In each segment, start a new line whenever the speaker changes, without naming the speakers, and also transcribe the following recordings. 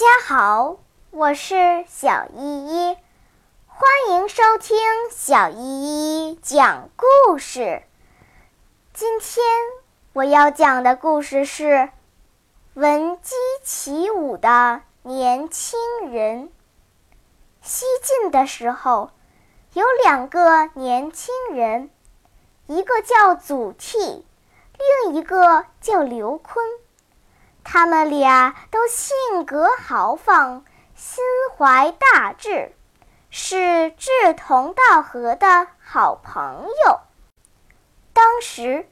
家好，我是小依依，欢迎收听小依依讲故事。今天我要讲的故事是《闻鸡起舞的年轻人》。西晋的时候，有两个年轻人，一个叫祖逖，另一个叫刘琨。他们俩都性格豪放，心怀大志，是志同道合的好朋友。当时，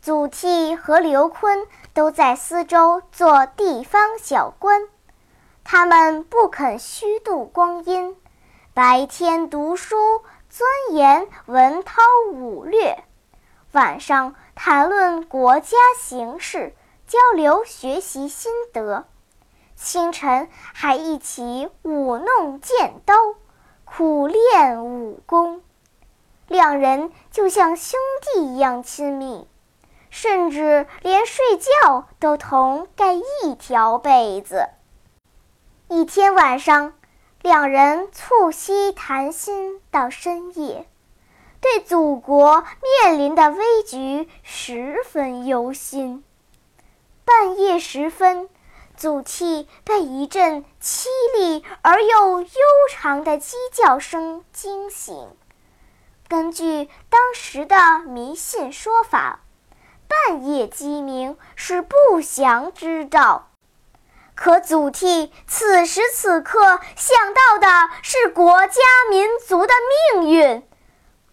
祖逖和刘琨都在司州做地方小官，他们不肯虚度光阴，白天读书钻研文韬武略，晚上谈论国家形势。交流学习心得，清晨还一起舞弄剑刀，苦练武功。两人就像兄弟一样亲密，甚至连睡觉都同盖一条被子。一天晚上，两人促膝谈心到深夜，对祖国面临的危局十分忧心。半夜时分，祖逖被一阵凄厉而又悠长的鸡叫声惊醒。根据当时的迷信说法，半夜鸡鸣是不祥之兆。可祖逖此时此刻想到的是国家民族的命运，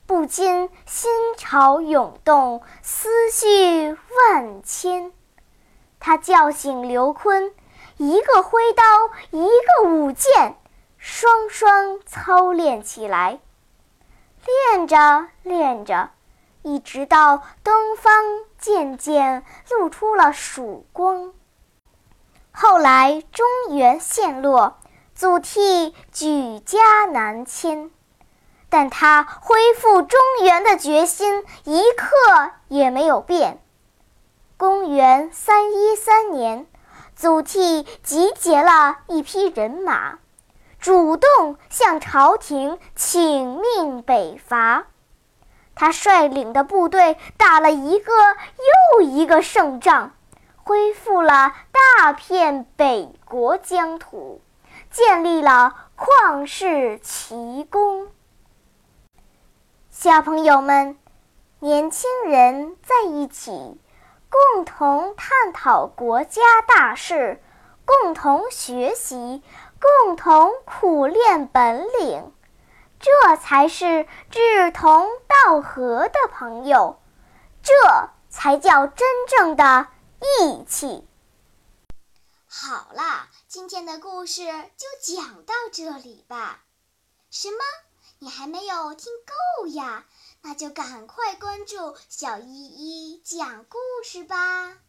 不禁心潮涌动，思绪万千。他叫醒刘琨，一个挥刀，一个舞剑，双双操练起来。练着练着，一直到东方渐渐露出了曙光。后来中原陷落，祖逖举家南迁，但他恢复中原的决心一刻也没有变。公元三一三年，祖逖集结了一批人马，主动向朝廷请命北伐。他率领的部队打了一个又一个胜仗，恢复了大片北国疆土，建立了旷世奇功。小朋友们，年轻人在一起。共同探讨国家大事，共同学习，共同苦练本领，这才是志同道合的朋友，这才叫真正的义气。
好啦，今天的故事就讲到这里吧。什么？你还没有听够呀？那就赶快关注小依依讲故事吧。